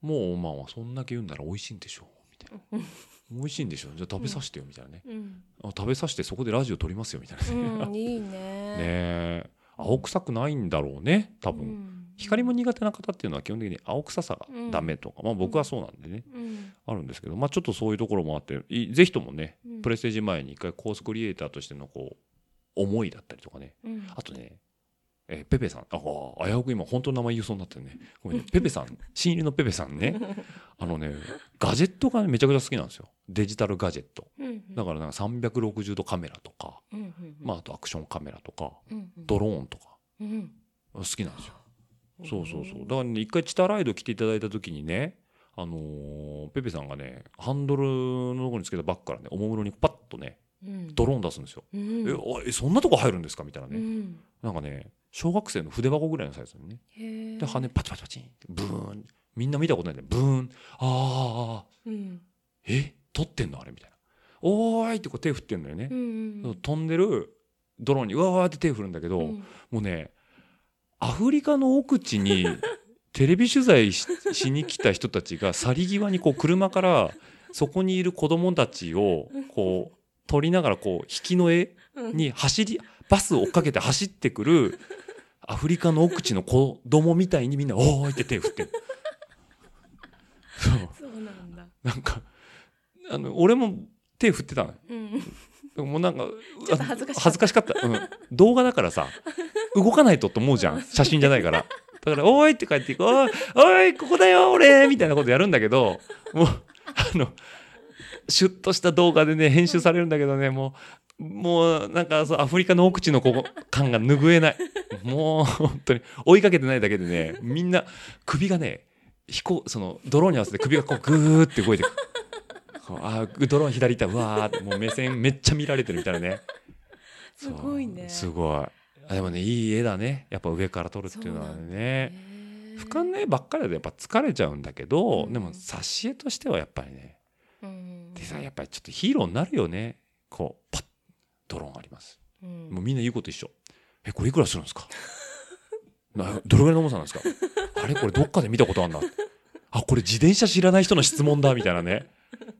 Speaker 2: もうおまんはそんだけ言うんなら美味しいんでしょみたいな [LAUGHS] 美味しいんでしょじゃあ食べさせてよみたいなね、
Speaker 3: うん。
Speaker 2: あ食べさせてそこでラジオ撮りますよみたいなね、
Speaker 3: うんいいね。
Speaker 2: ねえ。青臭くないんだろうね多分、
Speaker 3: うん。
Speaker 2: 光も苦手な方っていうのは基本的に青臭さがダメとか、まあ僕はそうなんでね、
Speaker 3: うん。
Speaker 2: あるんですけどまあちょっとそういうところもあっていぜひともね、
Speaker 3: うん。
Speaker 2: プレステージ前に一回コースクリエイターとしてのこう思いだったりとかね。
Speaker 3: うん。
Speaker 2: あとねえーペペさん、ああ、危うく今、本当の名前言うそうになってるね。ごめんね。[LAUGHS] ペペさん、新入りのペペさんね、あのね、ガジェットがめちゃくちゃ好きなんですよ。デジタルガジェット。
Speaker 3: うん
Speaker 2: だからなんか360度カメラとか、
Speaker 3: うんうん
Speaker 2: まあ、あとアクションカメラとか、
Speaker 3: うんうん
Speaker 2: ドローンとか、
Speaker 3: うん
Speaker 2: 好きなんですよ。そうそうそう。だからね、一回チタライド来ていただいた時にね、あのーペペさんがね、ハンドルのところにつけたバッグからね、おもむろにパッとね、
Speaker 3: うん
Speaker 2: ドローン出すんですよ。
Speaker 3: うん
Speaker 2: えおい、そんなとこ入るんですか？みたいなね。
Speaker 3: うん
Speaker 2: なんかね、小学生の筆箱ぐらいのサイズにね。で、羽パチパチパチンブーン。みんな見たことないんだよ。ブーン。ああ、
Speaker 3: うん
Speaker 2: え？撮ってんのあれみたいな。おーいってこう手振ってんのよね
Speaker 3: う。ん
Speaker 2: 飛んでるドローンにうわーって手振るんだけど、
Speaker 3: うん
Speaker 2: もうね、アフリカの奥地に [LAUGHS] テレビ取材ししに来た人たちが去り際にこう車からそこにいる子供たちをこう撮りながらこう引きの絵に走り、バスを追っかけて走ってくるアフリカの奥地の子供みたいにみんな「おーい!」って手振ってる。そう
Speaker 3: そうなんだ
Speaker 2: なんかあの俺も手振ってたのよ
Speaker 3: うん
Speaker 2: もうなんか
Speaker 3: ちょっと恥ずかしかった
Speaker 2: 恥ずかしかった、うん、動画だからさ動かないとと思うじゃん写真じゃないからだから「おーい!」って帰っていく「おいおいここだよ俺!」みたいなことやるんだけどもうあのシュッとした動画でね編集されるんだけどねもうもうなんかそうアフリカの奥地の子感が拭えない。もう本当に追いかけてないだけでねみんな首がね飛行そのドローンに合わせて首がこうグーって動いてく。あードローン左行ったうわーってもう目線めっちゃ見られてるみたいなね。
Speaker 3: すごいね。
Speaker 2: すごい。あでもねいい絵だね。やっぱ上から撮るっていうのはね。俯瞰の絵ばっかりだとやっぱ疲れちゃうんだけど、
Speaker 3: うん。
Speaker 2: でも挿絵としてはやっぱりね
Speaker 3: うん。
Speaker 2: でさやっぱりちょっとヒーローになるよね。こうパッドローンあります。
Speaker 3: うん。
Speaker 2: もうみんな言うこと一緒。えこれいくらするんですか？[LAUGHS] などれぐらいの重さなんですか？あれ？これどっかで見たことあんな。あこれ自転車知らない人の質問だみたいなね。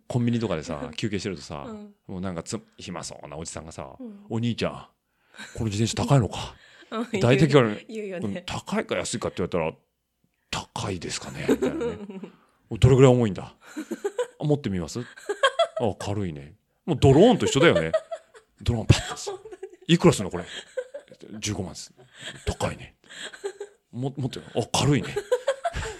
Speaker 2: コンビニとかでさ休憩してるとさ、
Speaker 3: うん。
Speaker 2: もうなんかつ暇そうなおじさんがさ「
Speaker 3: うん。
Speaker 2: お兄ちゃんこの自転車高いのか？
Speaker 3: うん。[LAUGHS]
Speaker 2: 大体聞かれる。うん
Speaker 3: 言うよね。
Speaker 2: 高いか安いかって言われたら高いですかね？みたいなね。どれぐらい重いんだ？あ持ってみます？あ軽いね。もうドローンと一緒だよねドローンパッと。すいくらするのこれ？15万です。高いね。も持ってるあ軽いね。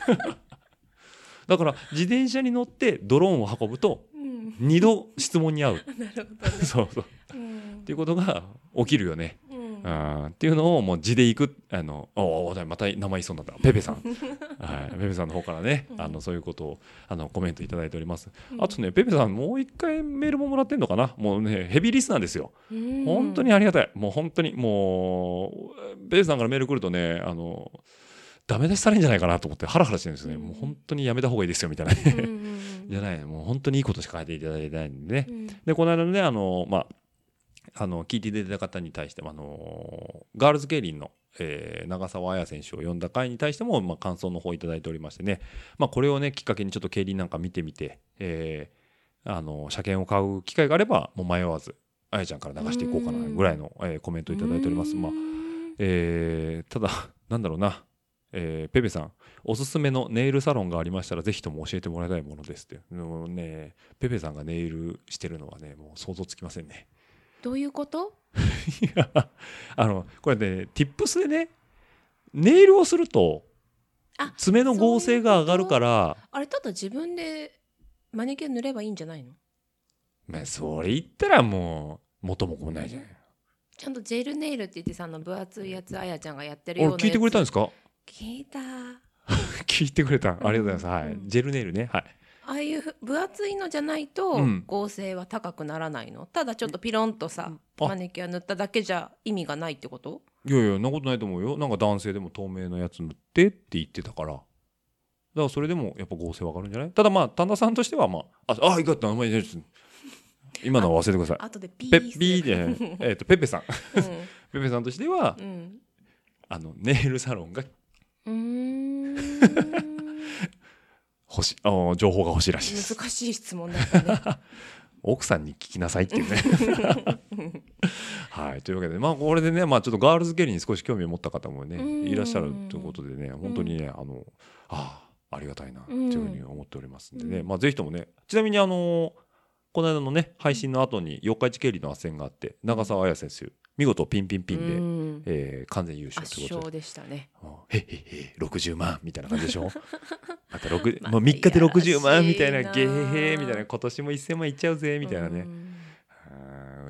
Speaker 2: [LAUGHS] だから自転車に乗ってドローンを運ぶと
Speaker 3: うん。
Speaker 2: 二度質問に合う。[LAUGHS]
Speaker 3: なるほどね。[LAUGHS]
Speaker 2: そうそう。
Speaker 3: うん。
Speaker 2: っていうことが起きるよね
Speaker 3: う
Speaker 2: っていうのをもう字でいくあのおおまた名前言いそうになった。ペペさん、[LAUGHS] はい、ペペさんの方からね、あのそういうことをあのコメントいただいております、あとねペペさんもう一回メールももらってんのかな？もうねヘビーリスナーですよ。
Speaker 3: うん。
Speaker 2: 本当にありがたい。もう本当にもうペペさんからメール来るとねあのダメ出しされるんじゃないかなと思ってハラハラしてるんですよね、もう本当にやめた方がいいですよみたいなね、[LAUGHS] じゃない。もう本当にいいことしか書いていただいてないんでね、
Speaker 3: うん。
Speaker 2: でこの間のねあのまああの聞いていただいた方に対してもあのガールズケイリンの、えー長澤彩選手を呼んだ回に対しても、まあ、感想の方いただいておりましてね、まあ、これをねきっかけにちょっと競輪なんか見てみて、えーあの車検を買う機会があればもう迷わずあやちゃんから流していこうかなぐらいの、えーコメントをいただいております。まあえーただなんだろうなえーペペさん、おすすめのネイルサロンがありましたら、ぜひとも教えてもらいたいものですって。もうね、ペペさんがネイルしてるのはね、もう想像つきませんね。
Speaker 3: どういうこと？[LAUGHS]
Speaker 2: いやあの、これね、tips でね、ネイルをすると、
Speaker 3: あ
Speaker 2: 爪の合成が上がるから、
Speaker 3: あれただ自分でマニキュア塗ればいいんじゃないの？
Speaker 2: まあ、それ言ったらもう、元も子もないじゃない。
Speaker 3: ちゃんとジェルネイルって言ってさあの分厚いやつあやちゃんがやってるようなやつ
Speaker 2: 俺聞いてくれたんですか？
Speaker 3: 聞いたあ [LAUGHS]
Speaker 2: 聞いてくれた。ありがとうございます。はい。
Speaker 3: うん
Speaker 2: ジェルネイルね。はい。
Speaker 3: あいう分厚いのじゃないと
Speaker 2: うん。
Speaker 3: 合成は高くならないの、ただちょっとピロンとさ、
Speaker 2: あ。
Speaker 3: マニキュア塗っただけじゃ意味がないってこと？
Speaker 2: いやいや、そんなことないと思うよ。なんか男性でも透明なやつ塗ってって言ってたから。だからそれでもやっぱ合成わかるんじゃない？ただまあ、丹田さんとしてはまあ、あ、あ、いかった、名前です。今のは忘れてください。
Speaker 3: 後でピー
Speaker 2: ピーで、[LAUGHS] えっと、ペペさん。
Speaker 3: うん。
Speaker 2: ペペさんとしては、
Speaker 3: うん。
Speaker 2: あの、ネイルサロンが
Speaker 3: うーん [LAUGHS]
Speaker 2: 欲しい、あー情報が欲しいらしいです。
Speaker 3: 難しい質問だったね。[LAUGHS]
Speaker 2: 奥さんに聞きなさいっていうね。はい。というわけで、まあ、これでね、まあ、ちょっとガールズケリーに少し興味を持った方もね、
Speaker 3: うん。
Speaker 2: いらっしゃるということでね、本当にね、あの、ああ、ありがたいな、というふうに思っておりますんでね、
Speaker 3: うん。
Speaker 2: まあ、ぜひともね、ちなみに、あの、この間のね、配信の後に四日市競輪の斡旋があって、長澤彩選手、見事ピンピンピンで、
Speaker 3: うん。
Speaker 2: えー完全優勝
Speaker 3: 圧
Speaker 2: ということで。
Speaker 3: 勝でしたね。
Speaker 2: うん。へっへっへ60万みたいな感じでしょ？[LAUGHS] また6
Speaker 3: また
Speaker 2: もう3日で60万みたい
Speaker 3: な
Speaker 2: なゲヘヘみたいな今年も1000万いっちゃうぜみたいなね、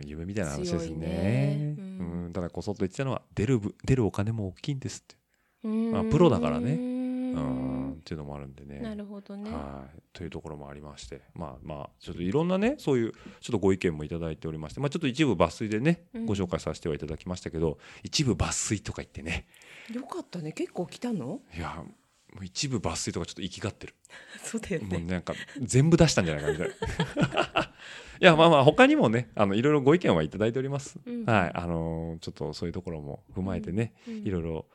Speaker 2: 夢みたいな話ですね。
Speaker 3: ね。
Speaker 2: う
Speaker 3: うん
Speaker 2: ん。ただこそっと言ってたのは出るぶ出るお金も大きいんですって、
Speaker 3: うん。
Speaker 2: まあプロだからね
Speaker 3: うん。
Speaker 2: うん。っていうのもあるんでね
Speaker 3: なるほどね。
Speaker 2: はい、というところもありまして。まあまあちょっといろんなねそういうちょっとご意見もいただいておりまして、まあ、ちょっと一部抜粋でね
Speaker 3: うん。
Speaker 2: ご紹介させてはいただきましたけど、一部抜粋とか言ってね。
Speaker 3: よかったね。結構来たの？
Speaker 2: いやもう一部抜粋とかちょっと行きがってる。[LAUGHS]
Speaker 3: そうだよ
Speaker 2: もうなんか全部出したんじゃないかみたいな。[LAUGHS] いやまあまあ他にもねあのいろいろご意見はいただいております、
Speaker 3: うん。
Speaker 2: はい。あのーちょっとそういうところも踏まえてね、
Speaker 3: うん。
Speaker 2: いろいろ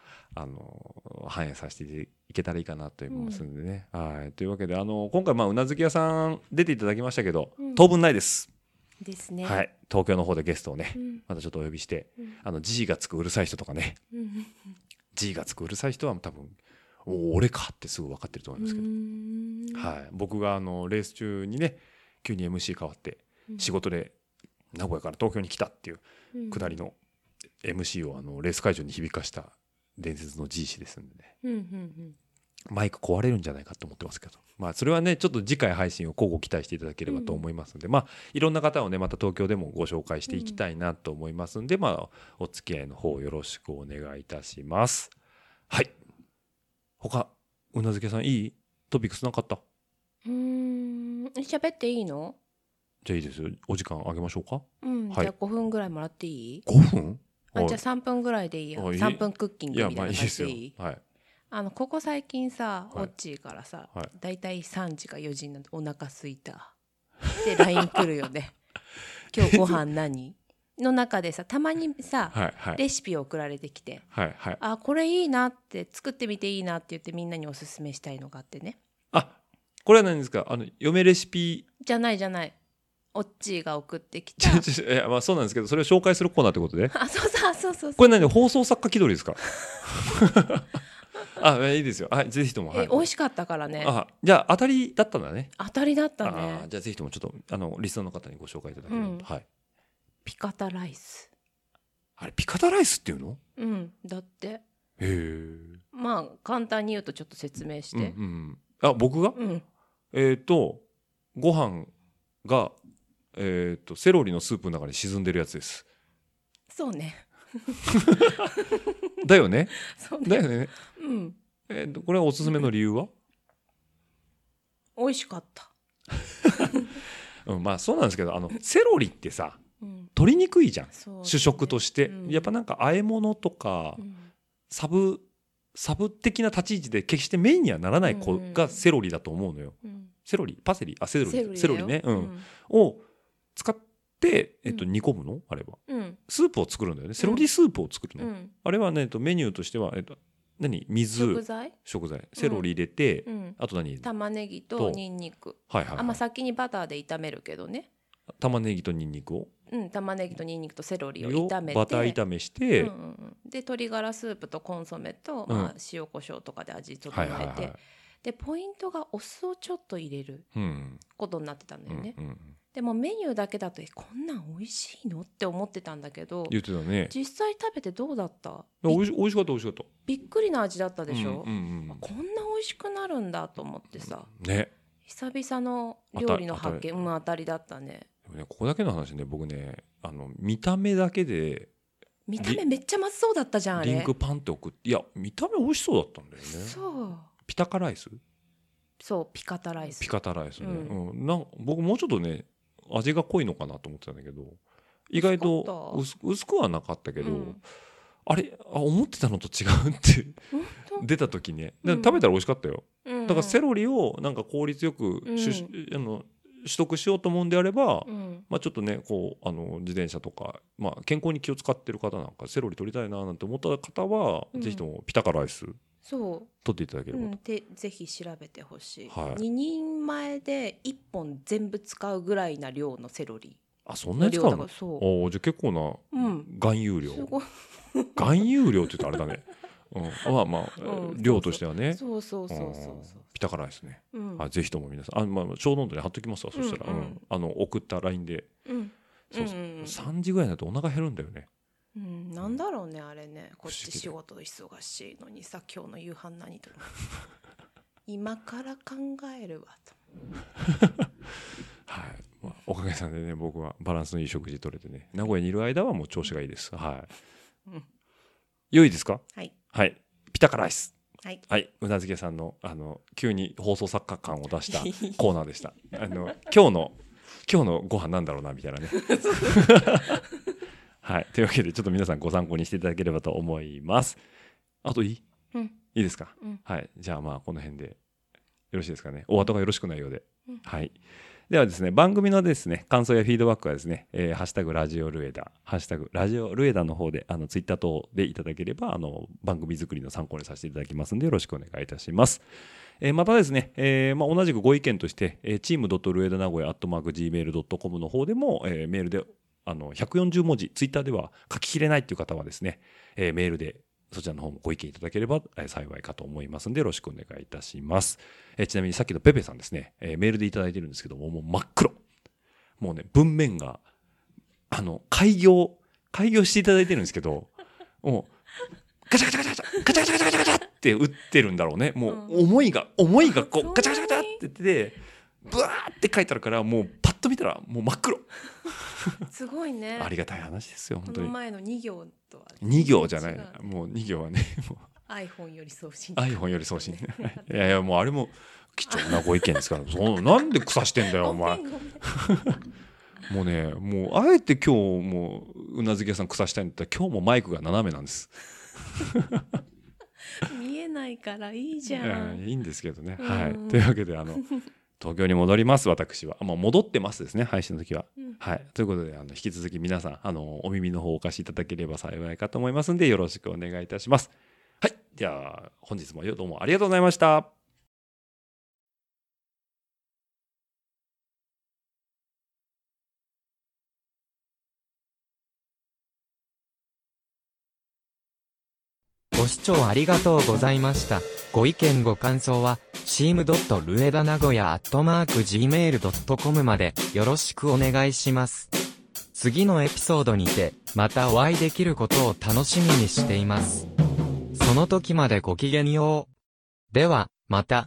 Speaker 2: あのー反映させていけたらいいかなと思いますんでね、はい。というわけであのー今回まあうなずき屋さん出ていただきましたけど、
Speaker 3: うん。
Speaker 2: 当分ないです、
Speaker 3: ですね。
Speaker 2: はい。東京の方でゲストをね、
Speaker 3: うん。
Speaker 2: またちょっとお呼びして
Speaker 3: うん。
Speaker 2: あの G がつくうるさい人とかね。
Speaker 3: うん。
Speaker 2: G がつくうるさい人は多分おお俺かってすぐ分かってると思いますけど、
Speaker 3: うん。
Speaker 2: はい、僕があのレース中にね急に MC 変わって仕事で名古屋から東京に来たっていう
Speaker 3: うん。
Speaker 2: 下りの MC をあのレース会場に響かした伝説の G 氏ですんでね。
Speaker 3: うんうん
Speaker 2: マイク壊れるんじゃないかと思ってますけど。まあそれはねちょっと次回配信を交互期待していただければと思いますので、まあいろんな方をねまた東京でもご紹介していきたいなと思いますんで、まあお付き合いの方よろしくお願いいたします。はい。他うなずけさんいいトピックスなかった？
Speaker 3: うん。うん喋っていいの？
Speaker 2: じゃあいいですよ。お時間あげましょうか？
Speaker 3: うん。
Speaker 2: はい。
Speaker 3: じゃあ5分ぐらいもらっていい
Speaker 2: ？5分
Speaker 3: あじゃあ
Speaker 2: はい
Speaker 3: 3分ぐらいでいいよ
Speaker 2: あい。い
Speaker 3: 3分クッキングみたいな感じ。でいい
Speaker 2: はい。
Speaker 3: あのここ最近さ
Speaker 2: はい。
Speaker 3: オッチーからさ
Speaker 2: はい。
Speaker 3: だいたい3時か4時になってお腹すいた。で LINE 来るよね。[LAUGHS] 今日ご飯何？の中でさたまにさ
Speaker 2: はいはい。
Speaker 3: レシピ送られてきて。
Speaker 2: はいはい。
Speaker 3: あこれいいなって作ってみていいなって言ってみんなにおすすめしたいのがあってね。
Speaker 2: あこれは何ですか？あの嫁レシピ？
Speaker 3: じゃないじゃないオッチーが送ってき
Speaker 2: ち
Speaker 3: た [LAUGHS]
Speaker 2: まあそうなんですけどそれを紹介するコーナーってことで。[LAUGHS]
Speaker 3: あそうそうそうそう。
Speaker 2: これ何放送作家気取りですか？[LAUGHS] あいいですよ。はいぜひとも。はい。
Speaker 3: え美味しかったからね。
Speaker 2: あじゃあ当たりだったんだね。
Speaker 3: 当たりだった
Speaker 2: あ
Speaker 3: ね
Speaker 2: じゃあぜひともちょっとあのリスナーの方にご紹介いただければ。と、
Speaker 3: うん。
Speaker 2: はい。
Speaker 3: ピカタライス。
Speaker 2: あれピカタライスっていうの？
Speaker 3: うんだって。
Speaker 2: へえ。
Speaker 3: まあ簡単に言うとちょっと説明し
Speaker 2: うんう
Speaker 3: て
Speaker 2: ん。あ僕が？
Speaker 3: うん、
Speaker 2: えっ、とご飯がえっ、とセロリのスープの中に沈んでるやつです。
Speaker 3: そうね。
Speaker 2: だよね。
Speaker 3: ね。
Speaker 2: だよね。
Speaker 3: うん。
Speaker 2: えーとこれはおすすめの理由は、
Speaker 3: 美味しかった、[LAUGHS]
Speaker 2: うん、まあそうなんですけどあのセロリってさ
Speaker 3: うん、
Speaker 2: 取りにくいじゃん。主食として、
Speaker 3: うん。
Speaker 2: やっぱなんか和え物とか、
Speaker 3: うん。
Speaker 2: サブサブ的な立ち位置で決してメインにはならない子がセロリだと思うのよ。
Speaker 3: うん。
Speaker 2: セロリ？パセリ？あセロリ。
Speaker 3: セロリ
Speaker 2: ね、う
Speaker 3: うんん。
Speaker 2: を使って、えっと、
Speaker 3: うん。
Speaker 2: 煮込むの？あれば
Speaker 3: うん。
Speaker 2: スープを作るんだよね。セロリスープを作るの、
Speaker 3: うん。
Speaker 2: あれはね、えっと、メニューとしては、えっと、何？水。
Speaker 3: 食材、
Speaker 2: 食材。セロリ入れて、
Speaker 3: うん、
Speaker 2: あと何？
Speaker 3: 玉ねぎ
Speaker 2: と
Speaker 3: と。ニンニク。
Speaker 2: はいはい、はい。
Speaker 3: あまあ先にバターで炒めるけどね。
Speaker 2: 玉ねぎとニンニクを？
Speaker 3: うん玉ねぎとニンニクとセロリを
Speaker 2: を
Speaker 3: 炒めて。
Speaker 2: バター炒めして、
Speaker 3: うんうんうん。で鶏ガラスープとコンソメと、
Speaker 2: うん。
Speaker 3: まあ、塩コショウとかで味整えて、
Speaker 2: はいはいはい
Speaker 3: でポイントがお酢をちょっと入れる
Speaker 2: うん。
Speaker 3: ことになってたんだよね、
Speaker 2: うんうん、
Speaker 3: でもメニューだけだとえこんなん美味しいの？って思ってたんだけど
Speaker 2: 言ってたね。
Speaker 3: 実際食べてどうだった？び
Speaker 2: おいし美味しかった美味しかった。
Speaker 3: びっくりな味だったでしょ、
Speaker 2: うんうんうん。
Speaker 3: こんな美味しくなるんだと思ってさ。
Speaker 2: ね。
Speaker 3: 久々の料理の発見うん当たりだったね。
Speaker 2: でもねここだけの話ね僕ねあの見た目だけで
Speaker 3: 見た目めっちゃまずそうだったじゃんあれ。
Speaker 2: リンクパンって送っていや見た目美味しそうだったんだよね。
Speaker 3: そう。
Speaker 2: ピタカライス？
Speaker 3: そうピカタライス。
Speaker 2: ピカタライスね、
Speaker 3: う
Speaker 2: うん。なん僕もうちょっとね味が濃いのかなと思ってたんだけど意外と
Speaker 3: 薄
Speaker 2: 薄薄くはなかったけど、
Speaker 3: うん。
Speaker 2: あれあ思ってたのと違うって
Speaker 3: 本
Speaker 2: 出た時ね。食べたら美味しかったよ、
Speaker 3: 当うん。
Speaker 2: だからセロリをなんか効率よくしゅ、あの取得しようと思うんであれば、
Speaker 3: うん。
Speaker 2: まあ、ちょっとねこうあの自転車とか、まあ、健康に気を使ってる方なんかセロリ取りたいななんて思った方は、
Speaker 3: うん。
Speaker 2: ぜひともピタカライス
Speaker 3: そ
Speaker 2: 取っていただけ
Speaker 3: う、
Speaker 2: れば。と、
Speaker 3: うん、でぜひ調べてほしい、
Speaker 2: はい。
Speaker 3: 2人前で1本全部使うぐらいな量のセロリ。
Speaker 2: あそんなに使うの？
Speaker 3: そ
Speaker 2: おーじゃあ結構な
Speaker 3: ううん。
Speaker 2: 含有量。
Speaker 3: すごい。[LAUGHS]
Speaker 2: 含有量って言うとあれだね、うん、あまあまあ、
Speaker 3: うん
Speaker 2: 量としてはね。
Speaker 3: そうそうそうそう
Speaker 2: ピタカライスね、
Speaker 3: うん。
Speaker 2: あぜひとも皆さん。あ、まあ、小ノートに貼っときますわ、そしたら、
Speaker 3: うんうん
Speaker 2: うん。あの送った LINE で。
Speaker 3: うん。
Speaker 2: そうそう、
Speaker 3: うんうん
Speaker 2: 3時ぐらいになるとお腹減るんだよね。
Speaker 3: うん、なんだろうねあれねこっち仕事忙しいのにさ今日の夕飯何とか [LAUGHS] 今から考えるわと [LAUGHS]
Speaker 2: はい。まあ、おかげさんでね、僕はバランスのいい食事取れてね、名古屋にいる間はもう調子がいいです。はい。
Speaker 3: うん
Speaker 2: 良いですか？
Speaker 3: はい
Speaker 2: はい。ピタカライス。
Speaker 3: はい
Speaker 2: はい。うなずけさんの、あの、急に放送作家感を出した [LAUGHS] コーナーでした。あの、今日の、今日のご飯なんだろうな、みたいなね。はい。というわけで、ちょっと皆さんご参考にしていただければと思います。あといい？
Speaker 3: うん
Speaker 2: いいですか、
Speaker 3: うん
Speaker 2: はい。じゃあまあ、この辺でよろしいですかね。お後がよろしくないようで。
Speaker 3: うん
Speaker 2: はい。ではですね、番組のですね、感想やフィードバックはですね、えーハッシュタグラジオルエダ、ハッシュタグラジオルエダの方で、あの、ツイッター等でいただければ、あの、番組作りの参考にさせていただきますので、よろしくお願いいたします。えーまたですね、えーまあ、同じくご意見として、えー、チームルエダ名古屋アットマーク Gmail.com の方でも、えーメールで、あの、140文字、ツイッターでは書ききれないっていう方はですね、えーメールでそちらの方もご意見いただければ、えー幸いかと思いますので、よろしくお願いいたします。えーちなみにさっきのペペさんですね、えーメールでいただいてるんですけども、もう真っ黒。もうね、文面が、あの、開業、開業していただいてるんですけど、もう、ガチャガチャガチャガチャガチャガチャガチャガチャって打ってるんだろうね。もう、思いが、思いがこう、ガチャガチャガチャって言ってて、ブワーって書いてあるから、もうパッと見たら、もう真っ黒。
Speaker 3: すごいね
Speaker 2: ありがたい話ですよ、本当に。
Speaker 3: この前の2行とは
Speaker 2: 2行じゃない。もう2行はね、もう
Speaker 3: iPhone より送信
Speaker 2: iPhone より送信。[LAUGHS] いやいや、もうあれも貴重なご意見ですから、[LAUGHS] そうなんで腐してんだよ、お前 [LAUGHS] もうね、もう、あえて今日、もう、うなずき屋さん腐したいんだったら、今日もマイクが斜めなんです。
Speaker 3: 見えないからいいじゃん
Speaker 2: いいんですけどね。
Speaker 3: うん
Speaker 2: はい。というわけで、あの、東京に戻ります、私は。あまあ、戻ってますですね、配信の時は。
Speaker 3: うん
Speaker 2: はい。ということで、あの、引き続き皆さん、あの、お耳の方をお貸しいただければ幸いかと思いますんで、よろしくお願いいたします。はい。じゃあ、本日もどうもありがとうございました。
Speaker 4: 聴ありがとうございました。ご意見ご感想は、team.ruedanagoya.gmail.com までよろしくお願いします。次のエピソードにて、またお会いできることを楽しみにしています。その時までごきげんよう。では、また。